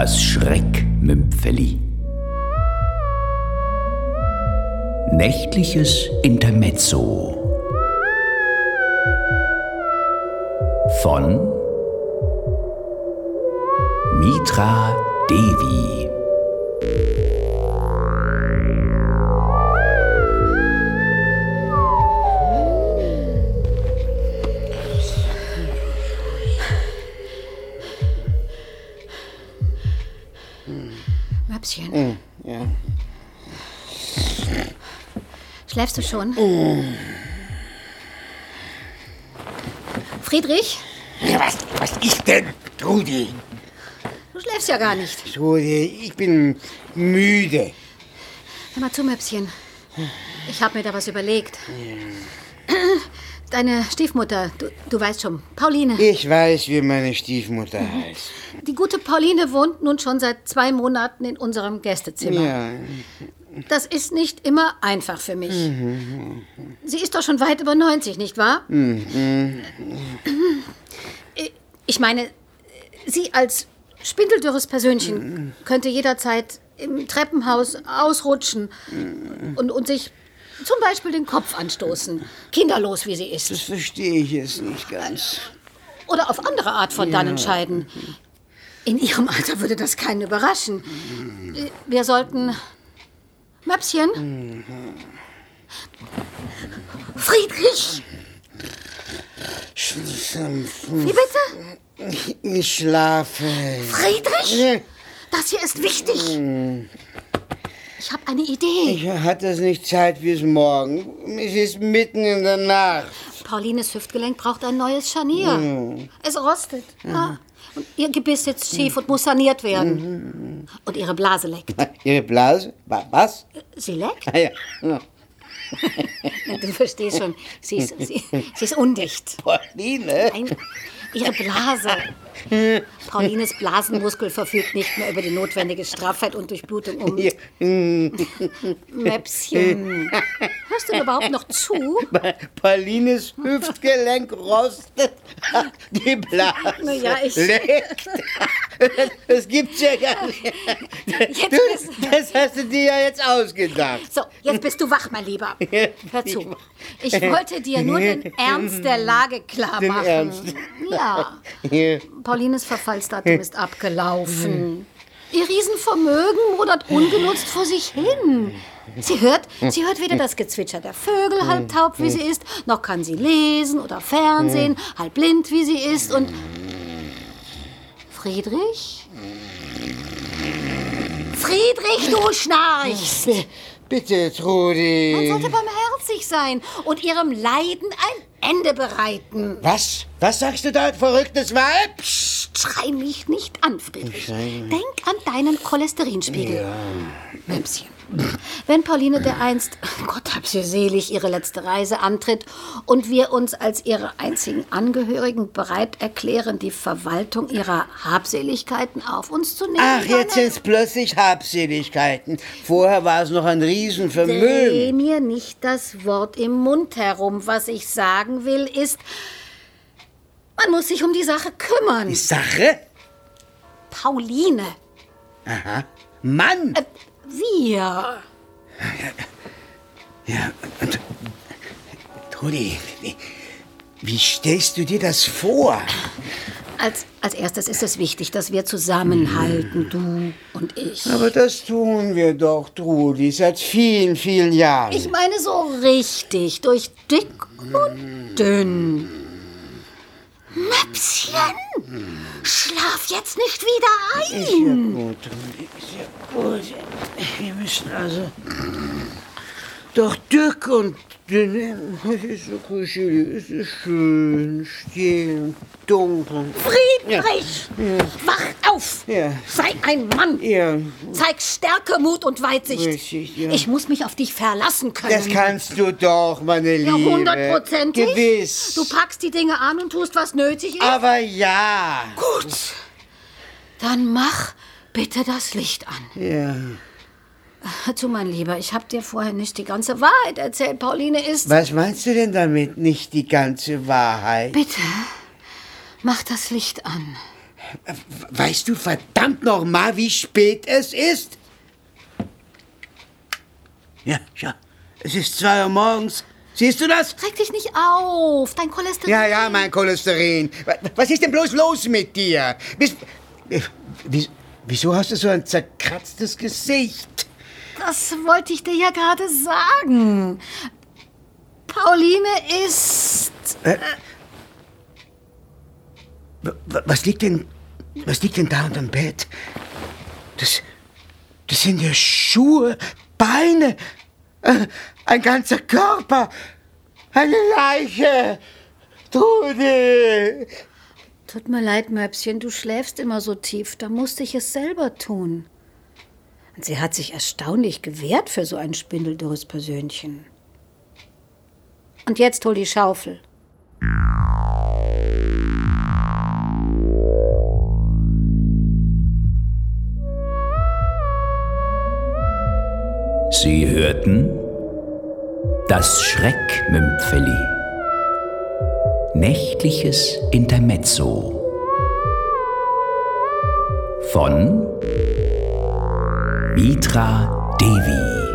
Das Schreckmümpfeli. Nächtliches Intermezzo. Von Mitra Devi. Schläfst du schon? Friedrich, Ja, Was, was ist denn, Trudi? du schläfst ja gar nicht. Trudi, ich bin müde. Hör mal zu, Möpschen. Ich habe mir da was überlegt. Deine Stiefmutter, du, du weißt schon, Pauline. Ich weiß, wie meine Stiefmutter heißt. Die gute Pauline wohnt nun schon seit zwei Monaten in unserem Gästezimmer. Ja, Das ist nicht immer einfach für mich. Sie ist doch schon weit über 90, nicht wahr? Ich meine, sie als spindeldürres Persönchen könnte jederzeit im Treppenhaus ausrutschen und, und sich zum Beispiel den Kopf anstoßen. Kinderlos, wie sie ist. das verstehe ich jetzt nicht ganz. Oder auf andere Art von dannen scheiden. In ihrem Alter würde das keinen überraschen. Wir sollten. Möpschen? Friedrich! Wie bitte? Ich schlafe. Friedrich? Das hier ist wichtig. Ich habe eine Idee. Ich hatte es nicht Zeit bis morgen. Es ist mitten in der Nacht. Paulines Hüftgelenk braucht ein neues Scharnier. Es rostet. Ja. Und ihr Gebiss sitzt schief und muss saniert werden. Und ihre Blase leckt. Ihre Blase? Wa- Was? Sie leckt? Ah, ja. ja. Du verstehst schon, sie ist, sie, sie ist undicht. Pauline? Nein, ihre Blase. Paulines Blasenmuskel verfügt nicht mehr über die notwendige Straffheit und Durchblutung um. Möpschen. Du mir überhaupt noch zu? Paulines Hüftgelenk rostet. Die Blase Na ja, ich- leckt. Das gibt's ja gar nicht. Jetzt Du, bist, das hast du dir ja jetzt ausgedacht. so, jetzt bist du wach, mein Lieber. Hör zu. Ich wollte dir nur den Ernst der Lage klar Den machen. Ernst. Ja. Hier. Paulines Verfallsdatum ist abgelaufen. Ihr Riesenvermögen modert ungenutzt vor sich hin. Sie hört, sie hört weder das Gezwitscher der Vögel, halb taub wie sie ist, noch kann sie lesen oder Fernsehen, halb blind wie sie ist und... Friedrich? Friedrich, du schnarchst! Bitte, Man Trudi. sollte barmherzig sein und ihrem Leiden ein Ende bereiten. Was? Was sagst du da, verrücktes Weib? Psst, schrei mich nicht an, Friedrich. Denk an deinen Cholesterinspiegel. Möpschen. Wenn Pauline dereinst, Gott hab sie selig, ihre letzte Reise antritt und wir uns als ihre einzigen Angehörigen bereit erklären, die Verwaltung ihrer Habseligkeiten auf uns zu nehmen. Ach, jetzt dann sind's plötzlich Habseligkeiten. Vorher war es noch ein Dreh Riesenvermögen. mir nicht das Wort im Mund herum. Was ich sagen will, ist, man muss sich um die Sache kümmern. Die Sache? Pauline, Aha. Mann! äh, wir. Ja, und, Trudi, wie, wie stellst du dir das vor? Als, als erstes ist es wichtig, dass wir zusammenhalten, du und ich. Aber das tun wir doch, Trudi, seit vielen, vielen Jahren. Ich meine so richtig, durch dick und dünn. Möpschen, schlaf jetzt nicht wieder ein. gut, Trudi, ist ja gut. Wir müssen also doch dick und dünn. Es ist so kuschelig, es ist schön, still, dunkel. Friedrich, wach auf! Ja. Sei ein Mann! Ja, Zeig Stärke, Mut und Weitsicht. Richtig, ja. Ich muss mich auf dich verlassen können. das kannst du doch, meine ja, Liebe. hundertprozentig. Gewiss. Du packst die Dinge an und tust, was nötig ist. Aber ja. Gut. Dann mach bitte das Licht an. Ja. Zu, mein Lieber, ich habe dir vorher nicht die ganze Wahrheit erzählt. Pauline ist... Was meinst du denn damit? Nicht die ganze Wahrheit. Bitte, mach das Licht an. Weißt du verdammt noch mal, wie spät es ist? Ja, ja, es ist zwei Uhr morgens. Siehst du das? Reg dich nicht auf, dein Cholesterin. Ja, ja, mein Cholesterin. Was ist denn bloß los mit dir? Äh, wieso hast du so ein zerkratztes Gesicht? Das wollte ich dir ja gerade sagen. Pauline ist... Äh, was liegt denn, was liegt denn da unterm Bett? Das, das sind ja Schuhe, Beine, äh, ein ganzer Körper, eine Leiche. Trude! Tut mir leid, Möpschen, du schläfst immer so tief. Da musste ich es selber tun. Und sie hat sich erstaunlich gewehrt für so ein spindeldürres Persönchen. Und jetzt hol die Schaufel. Sie hörten das Schreckmümpfeli. Nächtliches Intermezzo von Mitra Devi.